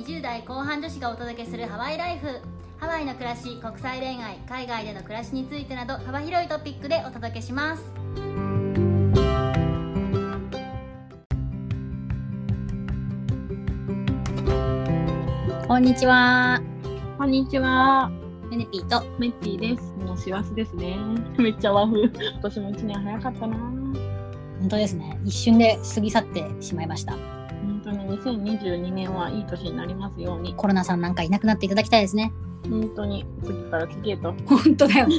20代後半女子がお届けするハワイライフハワイの暮らし国際恋愛海外での暮らしについてなど幅広いトピックでお届けしますこんにちはこんにちは。メネピーとメッティです。もう師走ですね。めっちゃ和風。今年も一年早かったな。本当ですね一瞬で過ぎ去ってしまいました2022年はいい年になりますように。コロナさんなんかいなくなっていただきたいですね本当に次から次へと。本当だよね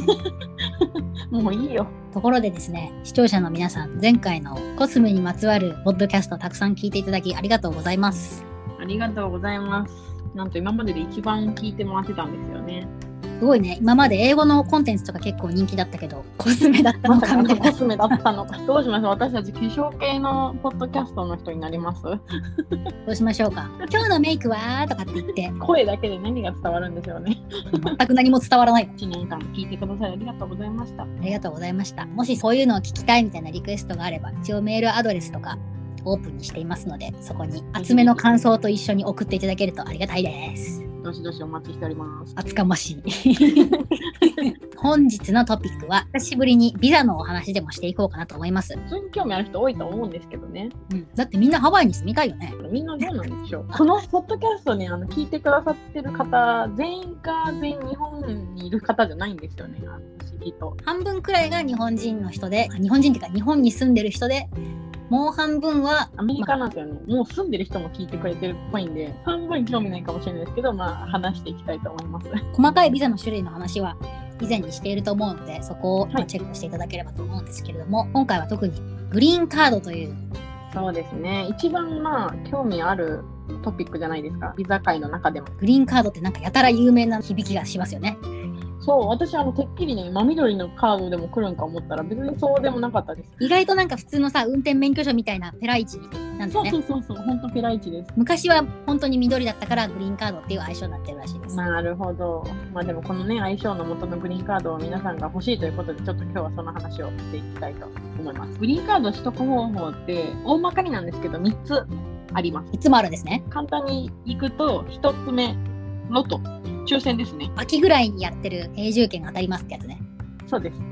もういいよ。ところでですね、視聴者の皆さん、前回のコスメにまつわるポッドキャストたくさん聞いていただきありがとうございます。ありがとうございます。なんと今までで一番聞いてもらってたんですよね。すごいね、今まで英語のコンテンツとか結構人気だったけど、コスメだったのかみたいな。コスメだったのか。どうしましょう私たち化粧系のポッドキャストの人になります？どうしましょうか。今日のメイクはとかって言って、声だけで何が伝わるんでしょうね。全く何も伝わらない。1年間聞いてくださいありがとうございました。ありがとうございました。もしそういうのを聞きたいみたいなリクエストがあれば、一応メールアドレスとかオープンにしていますので、そこに厚めの感想と一緒に送っていただけるとありがたいです。どしどしお待ちしております。厚かましい。本日のトピックは、久しぶりにビザのお話でもしていこうかなと思います。普通に興味ある人多いと思うんですけどね。うん、だってみんなハワイに住みたいよね。みんなどうなんでしょう。このポッドキャストね、あの聞いてくださってる方、全員が全員日本にいる方じゃないんですよね。不思議と。半分くらいが日本人の人で、日本人っていうか日本に住んでる人で、もう半分は、アメリカなんですよね。もう住んでる人も聞いてくれてるっぽいんで、半分興味ないかもしれないですけど、まあ話していきたいと思います。細かいビザの種類の話は以前にしていると思うので、そこをチェックしていただければと思うんですけれども、今回は特にグリーンカードという、そうですね。一番まあ興味あるトピックじゃないですか。ビザ界の中でも。グリーンカードってなんかやたら有名な響きがしますよね。そう、私あのてっきりね、真緑のカードでも来るんか思ったら別にそうでもなかったです。意外となんか普通のさ、運転免許証みたいなペライチなんだそう。そうそうそう、本当ペライチです。昔は本当に緑だったからグリーンカードっていう愛称になってるらしいです。なるほど。まあでもこのね、相性の元のグリーンカードを皆さんが欲しいということで、ちょっと今日はその話をしていきたいと思います。グリーンカード取得方法って、大まかになんですけど、3つあります。いつもあるんですね。簡単にいくと、1つ目、ロト、抽選ですね。秋ぐらいにやってる永住権が当たりますってやつね。そうです。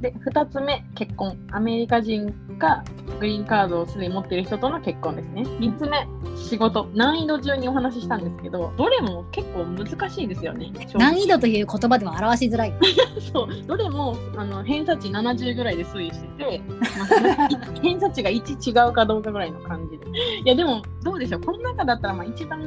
で、2つ目、結婚。アメリカ人かグリーンカードをすでに持っている人との結婚ですね。3つ目、仕事。難易度順にお話ししたんですけど、どれも結構難しいですよね。難易度という言葉では表しづらい。そう、どれもあの偏差値70ぐらいで推移してて、まあい 偏差値が1違うかどうかぐらいの感じで。いや、でも、どうでしょう、この中だったら、まあ、一番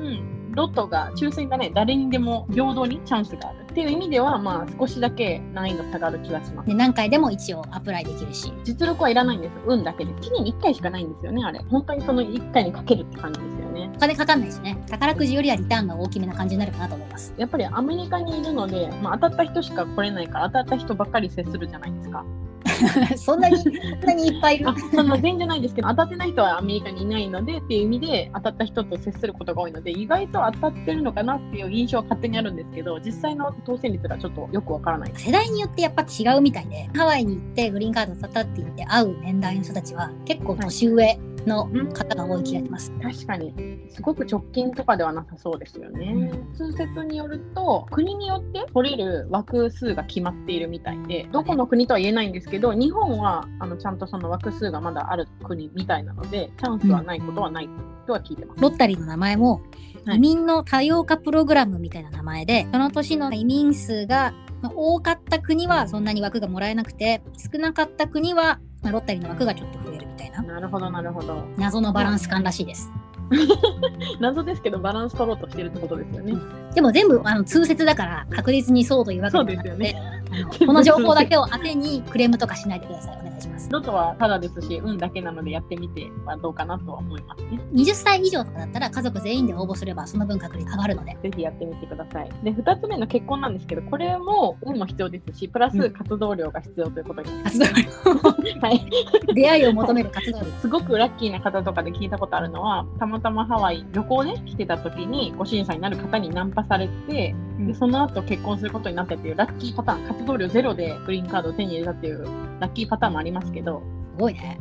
ロトが、抽選がね、誰にでも平等にチャンスがあるっていう意味では、まあ、少しだけ難易度下がる気がします。で何回でも一応アプライできるし。実力はいらないんです、運だけで。1年に1回しかないんですよね、あれ。本当にその1回にかけるって感じですよね。お金かかんないしね。宝くじよりはリターンが大きめな感じになるかなと思います。やっぱりアメリカにいるので、まあ、当たった人しか来れないから、当たった人ばっかり接するじゃないですか。そんなに、そんなにいっぱいいるあ。その全然じゃないですけど当たってない人はアメリカにいないのでっていう意味で当たった人と接することが多いので意外と当たってるのかなっていう印象は勝手にあるんですけど実際の当選率がちょっとよくわからない世代によってやっぱ違うみたいで、ハワイに行ってグリーンカードを当たって言って会う年代の人たちは結構年上の方が多い気がします。確かに。すごく直近とかではなさそうですよね、通説によると国によって取れる枠数が決まっているみたいでどこの国とは言えないんですけど日本はあのちゃんとその枠数がまだある国みたいなのでチャンスはないことはないとは聞いてます、ロッタリーの名前もはい。移民の多様化プログラムみたいな名前で、その年の移民数がまあ多かった国はそんなに枠がもらえなくて、少なかった国はまあロッタリーの枠がちょっと増えるみたいななるほどなるほど謎のバランス感らしいです。謎ですけどバランス取ろうとしてるってことですよね。でも全部あの通説だから確実にそうというわけではなくて、ですよね。この情報だけを当てにクレームとかしないでください。お願いします。ロトはただですし、運だけなのでやってみてはどうかなとは思いますね。20歳以上とかだったら家族全員で応募すればその分確率上がるので。ぜひやってみてください。で、2つ目の結婚なんですけど、これも運も必要ですし、プラス活動量が必要ということになり活動量。はい。出会いを求める活動量。すごくラッキーな方とかで聞いたことあるのは、たまたまハワイ旅行ね、来てた時にご審査になる方にナンパされて、うんでその後結婚することになったっていうラッキーパターン、活動量ゼロでグリーンカードを手に入れたっていうラッキーパターンもありますけど、すごいね。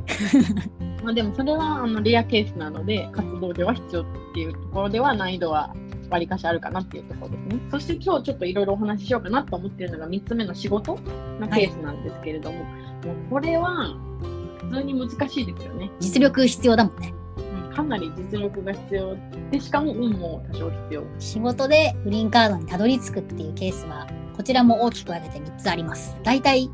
まあ、でもそれはあのレアケースなので活動量は必要っていうところでは難易度はわりかしあるかなっていうところですね。そして今日ちょっといろいろお話ししようかなと思ってるのが3つ目の仕事のケースなんですけれども、もうこれは普通に難しいですよね。実力必要だもんね。うんかなり実力が必要で、しかも運も多少必要。仕事でグリーンカードにたどり着くっていうケースは、こちらも大きく分けて3つあります。大体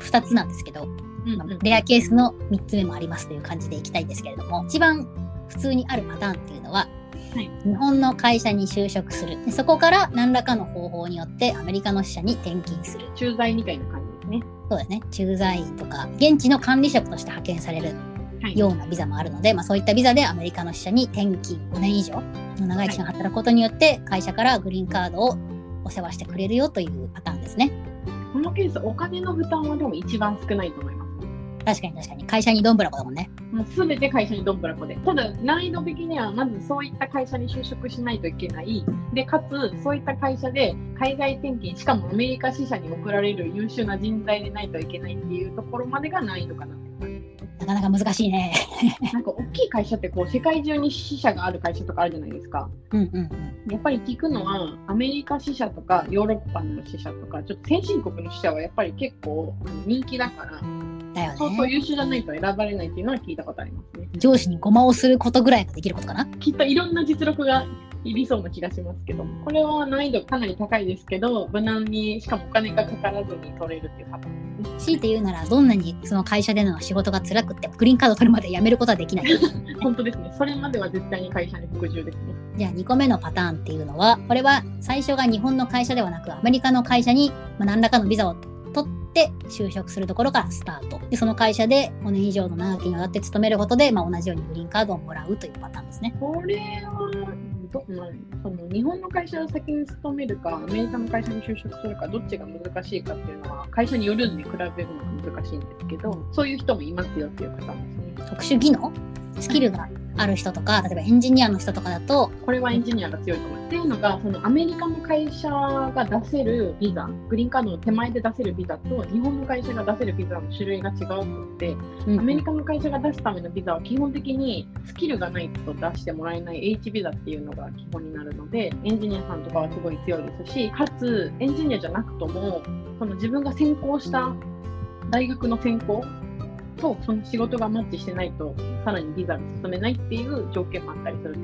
2つなんですけど、うんうんレアケースの3つ目もありますという感じでいきたいんですけれども、一番普通にあるパターンっていうのは、はい日本の会社に就職する。でそこから何らかの方法によってアメリカの支社に転勤する。駐在みたいな感じですね。そうですね。駐在員とか、現地の管理職として派遣されるはい。ようなビザもあるので、まあ、そういったビザでアメリカの支社に転勤5年以上の長い期間働くことによって、会社からグリーンカードをお世話してくれるよというパターンですね。このケース、お金の負担はでも一番少ないと思います。確かに確かに。会社にどんぶらこだもんね。もうすべて会社にどんぶらこで。ただ、難易度的には、まずそういった会社に就職しないといけない。で、かつ、そういった会社で海外転勤、しかもアメリカ支社に送られる優秀な人材でないといけないっていうところまでが難易度かななかなか難しいね。なんか大きい会社ってこう世界中に支社がある会社とかあるじゃないですか。うんうんうん。やっぱり聞くのはアメリカ支社とかヨーロッパの支社とかちょっと先進国の支社はやっぱり結構人気だからだよ相当ね。優秀じゃないと選ばれないっていうのは聞いたことありますね。上司にごまをすることぐらいができることかな。きっといろんな実力がいりそうな気がしますけどこれは難易度かなり高いですけど無難にしかもお金がかからずに取れるっていうパターンですね。強いて言うなら、どんなにその会社での仕事が辛くっても、グリーンカード取るまで辞めることはできない。本当ですね。それまでは絶対に会社に服従ですね。じゃあ2個目のパターンっていうのは、これは最初が日本の会社ではなく、アメリカの会社にまあ何らかのビザを取って就職するところからスタート。で、その会社で5年以上の長きにわたって勤めることで、まあ、同じようにグリーンカードをもらうというパターンですね。これはど、まあ、その日本の会社を先に勤めるか、アメリカの会社に就職するか、どっちが難しいかっていうのは、会社によるんで比べるのが難しいんですけど、そういう人もいますよっていうパターンですね。特殊技能？スキルがある人とか、例えばエンジニアの人とかだと、これはエンジニアが強いと思う。っていうのが、そのアメリカの会社が出せるビザ、グリーンカードの手前で出せるビザと、日本の会社が出せるビザの種類が違うくて、うんアメリカの会社が出すためのビザは基本的にスキルがないと出してもらえない H ビザっていうのが基本になるので、エンジニアさんとかはすごい強いですし、かつエンジニアじゃなくとも、その自分が専攻した大学の専攻とその仕事がマッチしてないと、さらにビザが進めないっていう条件もあったりする。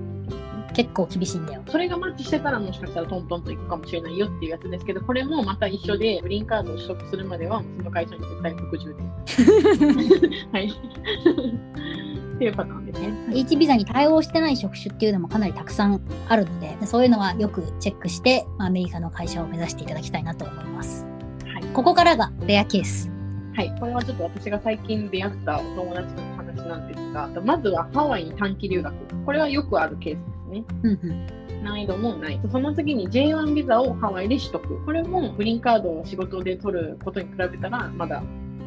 結構厳しいんだよ。それがマッチしてたらもしかしたらトントンといくかもしれないよっていうやつですけど、これもまた一緒で、グリーンカードを取得するまでは、その会社に絶対服従で。はい。っていうパターンですね。H ビザに対応してない職種っていうのもかなりたくさんあるので、そういうのはよくチェックして、まあアメリカの会社を目指していただきたいなと思います。はい。ここからがレアケース。はい。これはちょっと私が最近出会ったお友達の話なんですが、まずはハワイに短期留学。これはよくあるケースですね。難易度もない。その次に J1 ビザをハワイで取得。これもグリーンカードを仕事で取ることに比べたら、まだ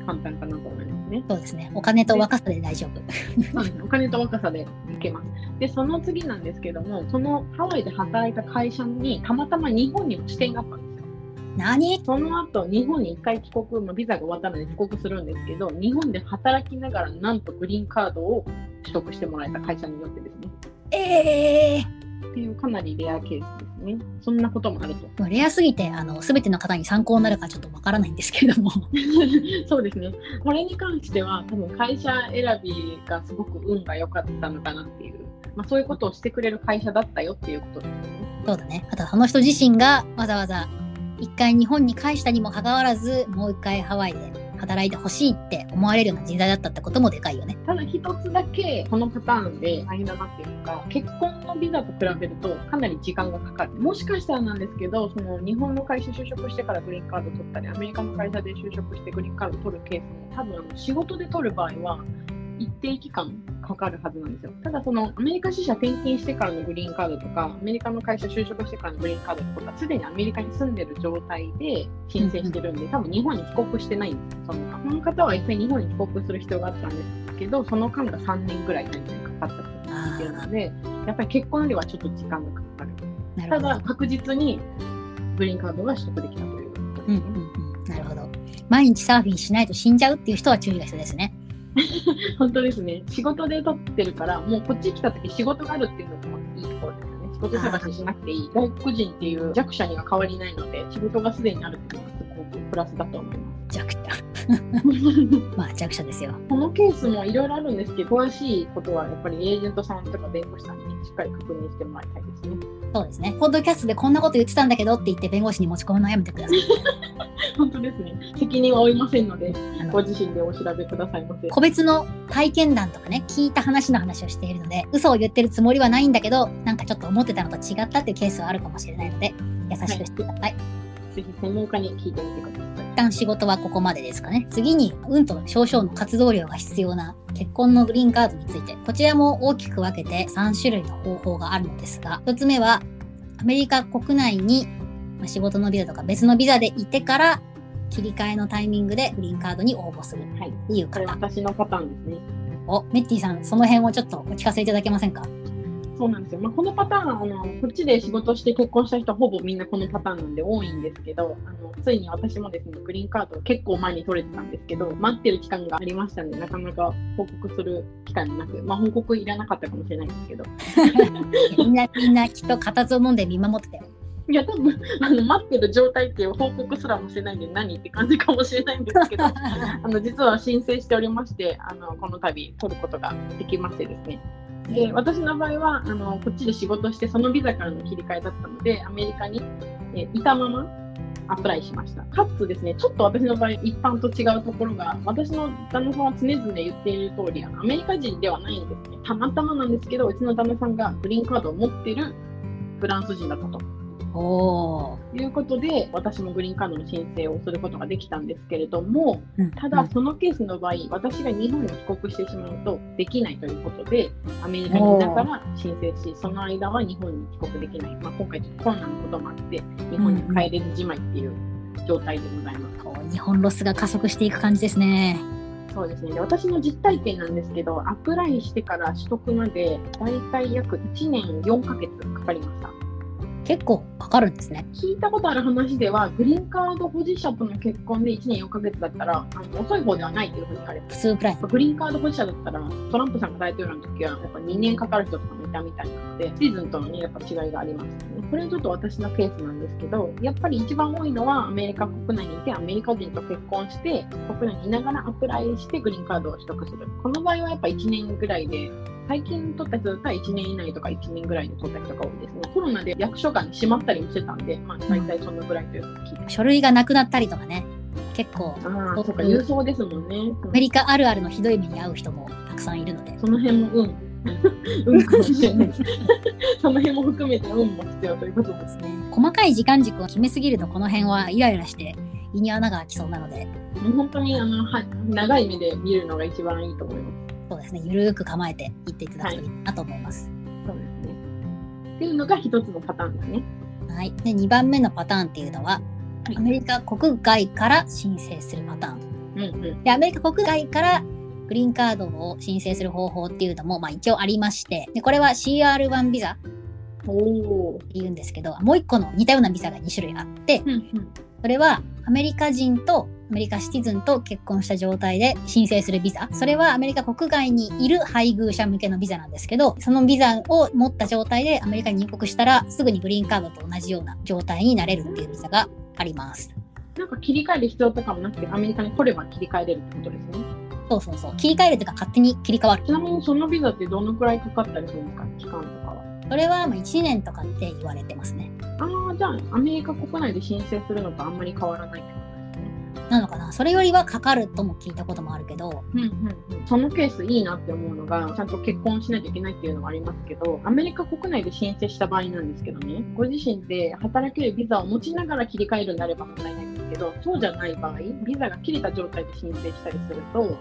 簡単かなと思いますね。そうですね。お金と若さで大丈夫。お金と若さでいけます。で、その次なんですけども、そのハワイで働いた会社にたまたま日本にも支店があったんですよ。何？その後、日本に一回帰国、まあ、ビザが終わったので帰国するんですけど、日本で働きながらなんとグリーンカードを取得してもらえた会社によってですね。ええっていうかなりレアケースですね。そんなこともあると。ー。レアすぎて、あの、すべての方に参考になるかちょっとわからないんですけれども。そうですね。これに関しては、多分会社選びがすごく運が良かったのかなっていう、まあ、そういうことをしてくれる会社だったよっていうことですね。そうだね。あと、その人自身がわざわざ一回日本に返したにもかかわらず、もう一回ハワイで働いてほしいって思われるような人材だったってこともでかいよね。ただ一つだけこのパターンで大変だなっていうのが結婚のビザと比べるとかなり時間がかかるもしかしたらなんですけどその日本の会社就職してからグリーンカード取ったりアメリカの会社で就職してグリーンカード取るケースも多分あの仕事で取る場合は一定期間かかるはずなんですよ。ただそのアメリカ支社転勤してからのグリーンカードとか、アメリカの会社就職してからのグリーンカードとは、すでにアメリカに住んでる状態で申請してるんで、多分日本に帰国してないんですよ。そのこの方は一回日本に帰国する必要があったんですけど、その間が3年ぐらい何かかかったと聞いてるので、やっぱり結婚よりはちょっと時間がかかる。るほど。だ確実にグリーンカードが取得できたということですね。うんうんうん。なるほど。毎日サーフィンしないと死んじゃうっていう人は注意が必要ですね。本当ですね。仕事で取ってるから、もうこっち来た時仕事があるっていうのもいいところですよね。事探ししなくていい。外国人っていう弱者には変わりないので、仕事がすでにあるっていうのはすごくプラスだと思います。弱者。まあ弱者ですよ。このケースもいろいろあるんですけど、詳しいことはやっぱりエージェントさんとか弁護士さんにしっかり確認してもらいたいですね。そうですね。ポッドキャストでこんなこと言ってたんだけどって言って弁護士に持ち込むのはやめてください。本当ですね。責任は負いませんので、ご自身でお調べくださいませ。個別の体験談とかね、聞いた話の話をしているので、嘘を言ってるつもりはないんだけど、なんかちょっと思ってたのと違ったっていうケースはあるかもしれないので、優しくしてください。ぜひ専門家に聞いてみてください。一旦仕事はここまでですかね。次に、運と少々の活動量が必要な結婚のグリーンカードについて、こちらも大きく分けて3種類の方法があるのですが、1つ目は、アメリカ国内にまあ仕事のビザとか別のビザでいてから、切り替えのタイミングでグリーンカードに応募するはい。っていうこれ方。私のパターンですね。お、メッティさん、その辺をちょっとお聞かせいただけませんか？そうなんですよ。まあ、このパターン、あのこっちで仕事して結婚した人はほぼみんなこのパターンなんで多いんですけど、あのついに私もですね、グリーンカードを結構前に取れてたんですけど、待ってる期間がありましたので、なかなか報告する機会もなく、まあ、報告いらなかったかもしれないんですけど、みんな、みんなきっと形を飲んで見守ってたよ。いや、多分あの待ってる状態っていう報告すらもしてないんで、何って感じかもしれないんですけど、あの実は申請しておりまして、あのこの度取ることができましてですね。で私の場合はあのこっちで仕事してそのビザからの切り替えだったのでアメリカに、えーいたままアプライしました。かつですねちょっと私の場合一般と違うところが私の旦那さんは常々言っている通りあのアメリカ人ではないんですね。たまたまなんですけどうちの旦那さんがグリーンカードを持ってるフランス人だったとということで私もグリーンカードの申請をすることができたんですけれどもうんただ、そのケースの場合、私が日本に帰国してしまうとできないということで、アメリカにいながら申請し、その間は日本に帰国できない。まあ、今回ちょっと困難なこともあって、日本に帰れずじまいっていう状態でございます。こう日本ロスが加速していく感じですね。そうですね。で私の実体験なんですけど、アプライしてから取得まで、だいたい約1年4ヶ月かかりました。結構かかるんですね。聞いたことある話では、グリーンカード保持者との結婚で1年4ヶ月だったら、あの遅い方ではないというふうに言われて普通くらい。グリーンカード保持者だったら、トランプさんが大統領の時は、やっぱ2年かかる人とかもいたみたいなので、シーズンとのね、やっぱ違いがありますよね。これちょっと私のケースなんですけど、やっぱり一番多いのは、アメリカ国内にいて、アメリカ人と結婚して、国内にいながらアプライしてグリーンカードを取得する。この場合はやっぱ1年ぐらいで、最近取った人だったら1年以内とか1年ぐらいで取った人が多いですね。コロナで役所が、ね、閉まったりもしてたんで、まあ大体そのぐらいという。書類がなくなったりとかね。結構、ああ、そうか、郵送ですもんね。アメリカあるあるのひどい目に遭う人もたくさんいるので。その辺も運。運かもしれないです。その辺も含めて運も必要ということですね。細かい時間軸を決めすぎるとこの辺はイライラして胃に穴が開きそうなので、もう本当にあの、はい、長い目で見るのが一番いいと思います。そうですね、ゆるーく構えていっていただくといいなと思います。そうですね。っていうのが一つのパターンですね。はい。で、2番目のパターンっていうのは、はいアメリカ国外から申請するパターン。うんうん。で、アメリカ国外からグリーンカードを申請する方法っていうのも、まあ一応ありまして、で、これは CR1 ビザ。って言うんですけど、もう一個の似たようなビザが2種類あって、うんうん。それはアメリカ人とアメリカシティズンと結婚した状態で申請するビザ。それはアメリカ国外にいる配偶者向けのビザなんですけど、そのビザを持った状態でアメリカに入国したらすぐにグリーンカードと同じような状態になれるっていうビザがあります。なんか切り替える必要とかもなくて、アメリカに来れば切り替えれるってことですね？そうそうそう。切り替えるというか勝手に切り替わる。ちなみにそのビザってどのくらいかかったりするんですか？期間とかは。それはまあ1年とかって言われてますね。ああ、じゃあアメリカ国内で申請するのとあんまり変わらないって。なのかな？それよりはかかるとも聞いたこともあるけど、うんうんうん、そのケースいいなって思うのが、ちゃんと結婚しないといけないっていうのもありますけど、アメリカ国内で申請した場合なんですけどね、ご自身で働けるビザを持ちながら切り替えるんであれば問題ないんですけど、そうじゃない場合、ビザが切れた状態で申請したりすると、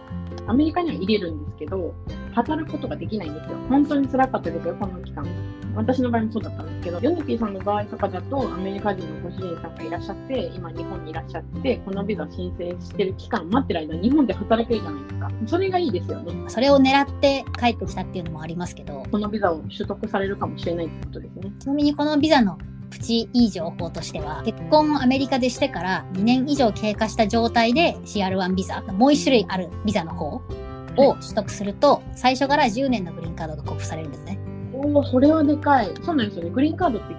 アメリカには入れるんですけど、働くことができないんですよ。本当に辛かったですよ、この期間。私の場合もそうだったんですけど、ヨネピーさんの場合とかだと、アメリカ人のご主人さんがいらっしゃって、今日本にいらっしゃって、このビザ申請してる期間待ってる間、日本で働けるじゃないですか。それがいいですよね。それを狙って帰ってきたっていうのもありますけど、このビザを取得されるかもしれないってことですね。ちなみにこのビザのプチいい情報としては、結婚をアメリカでしてから2年以上経過した状態で CR1 ビザ、もう1種類あるビザの方を取得すると、最初から10年のグリーンカードが交付されるんですね。おおお、それはでかい。そうなんですよね。グリーンカードって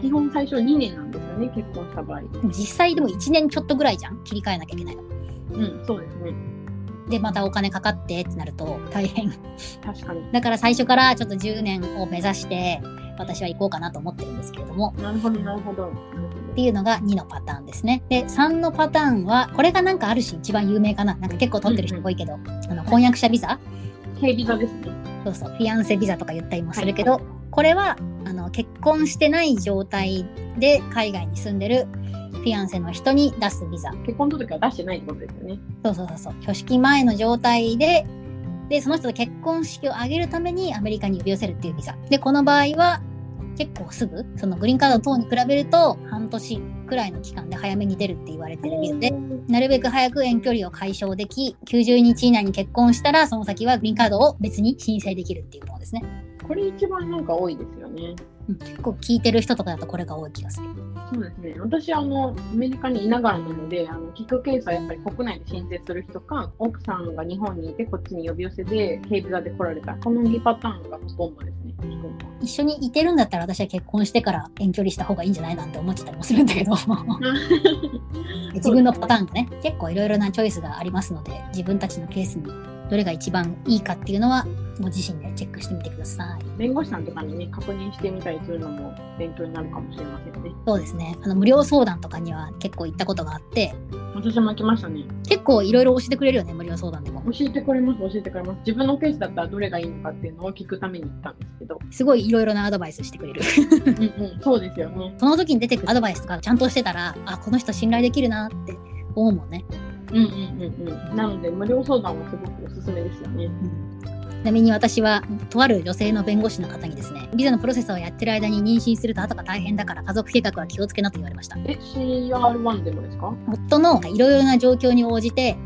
基本最初2年なんですよね、結婚した場合。でも実際でも1年ちょっとぐらいじゃん切り替えなきゃいけないの。うん、そうですね。で、またお金かかってってなると大変。確かに。だから最初からちょっと10年を目指して私は行こうかなと思ってるんですけれども。なるほど、なるほど。っていうのが2のパターンですね。で、3のパターンは、これがなんかあるし一番有名かな。なんか結構取ってる人多いけど、あの婚約者ビザ？ど。軽ビザですね。そうそう、フィアンセビザとか言ったりもするけど、これはあの結婚してない状態で海外に住んでるフィアンセの人に出すビザ。結婚届は出してないってことですよね。そうそうそうそう。挙式前の状態で、で、その人と結婚式を挙げるためにアメリカに呼び寄せるっていうビザ。で、この場合は結構すぐ、そのグリーンカード等に比べると半年くらいの期間で早めに出るって言われてるビザで、なるべく早く遠距離を解消でき、90日以内に結婚したら、その先はグリーンカードを別に申請できるっていうものですね。これ一番なんか多いですよね。うん結構聞いてる人とかだとこれが多い気がする。そうですね。私、あの、アメリカにいながらなので、あの、キックケースはやっぱり国内で申請する人か、奥さんが日本にいてこっちに呼び寄せで、軽ビザで来られた。この2パターンがほとんどですね。一緒にいてるんだったら私は結婚してから遠距離した方がいいんじゃないなんて思ってたりもするんだけど 自分のパターンがね結構いろいろなチョイスがありますので自分たちのケースにどれが一番いいかっていうのはご自身でチェックしてみてください弁護士さんとかにね、確認してみたりするのも勉強になるかもしれませんね。そうですねあの無料相談とかには結構行ったことがあって私も来ましたね。結構いろいろ教えてくれるよね無料相談でも教えてくれます、教えてくれます。自分のケースだったらどれがいいのかっていうのを聞くために行ったんですけど。すごいいろいろなアドバイスしてくれるうんうん、そうですよね。その時に出てくるアドバイスとかちゃんとしてたらあこの人信頼できるなって思うもんねうんうんうんうん。なので、無料相談はすごくおすすめですよね。ちなみに私は、とある女性の弁護士の方にですね、ビザのプロセスをやってる間に妊娠すると後が大変だから家族計画は気をつけなと言われました。え、CR1 でもですか？夫のいろいろな状況に応じて、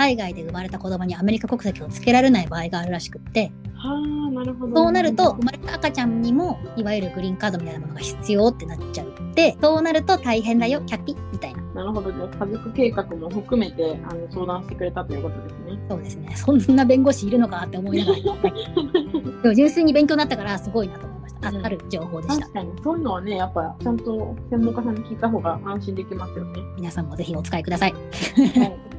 海外で生まれた子供にアメリカ国籍をつけられない場合があるらしくって、はあ、なるほど。そうなると、生まれた赤ちゃんにも、いわゆるグリーンカードみたいなものが必要ってなっちゃう。で、そうなると大変だよ、キャピみたいな。なるほど。じゃあ、家族計画も含めてあの相談してくれたということですね。そうですね。そんな弁護士いるのかって思いながら、でも純粋に勉強になったから、すごいなと思いました。あうんある情報でした確。かに、そういうのはね、やっぱちゃんと専門家さんに聞いた方が安心できますよね。皆さんもぜひお使いください。はい。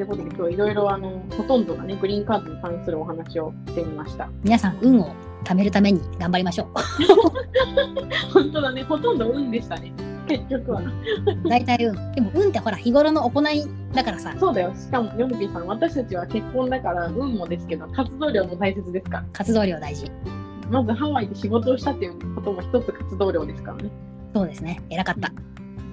ということで、今日いろいろあの、ほとんどがね、グリーンカードに関するお話をしてみました。皆さん、運を貯めるために頑張りましょう。本当だね、ほとんど運でしたね。結局は。大体運。でも運ってほら、日頃の行いだからさ、そうだよ。しかも、ヨルピーさん、私たちは結婚だから、運もですけど、活動量も大切ですから。活動量大事。まずハワイで仕事をしたっていうことも一つ活動量ですからね。そうですね。偉かった。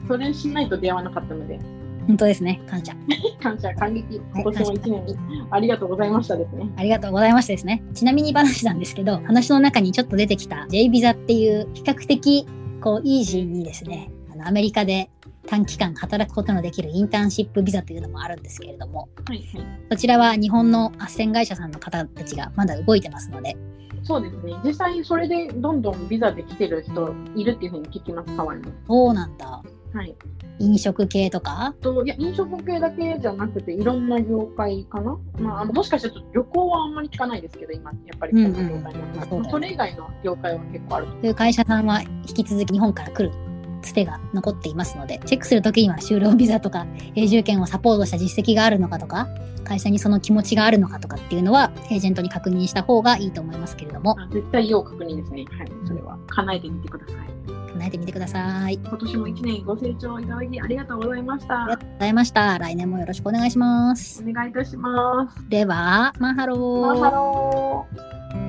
それしないと出会わなかったので、本当ですね。感謝。感謝、感激、今年も一年ありがとうございましたですね。ありがとうございましたですね。ちなみに話なんですけど、話の中にちょっと出てきた J ビザっていう比較的こうイージーにですね、あのアメリカで短期間働くことのできるインターンシップビザというのもあるんですけれども、はいはい。そちらは日本の斡旋会社さんの方たちがまだ動いてますので、そうですね。実際、それでどんどんビザで来てる人いるっていうふうに聞きます、ハワイも。そうなんだ。はい。飲食系とか？といや飲食系だけじゃなくて、いろんな業界かな、まあ、もしかしたら旅行はあんまり聞かないですけど、今、やっぱりこんな業界うんうん。まあそれ以外の業界は結構あると。いう会社さんは引き続き日本から来る？つてが残っていますので、チェックするときには就労ビザとか永住権をサポートした実績があるのかとか、会社にその気持ちがあるのかとかっていうのは、エージェントに確認した方がいいと思いますけれども、あ絶対要確認ですね。はい。それは叶えてみてください。考えてみてください。今年も1年ご清聴いただきありがとうございましたありが。とうございました。来年もよろしくお願いします。お願いいたします。では、 Mahalo。Mahalo。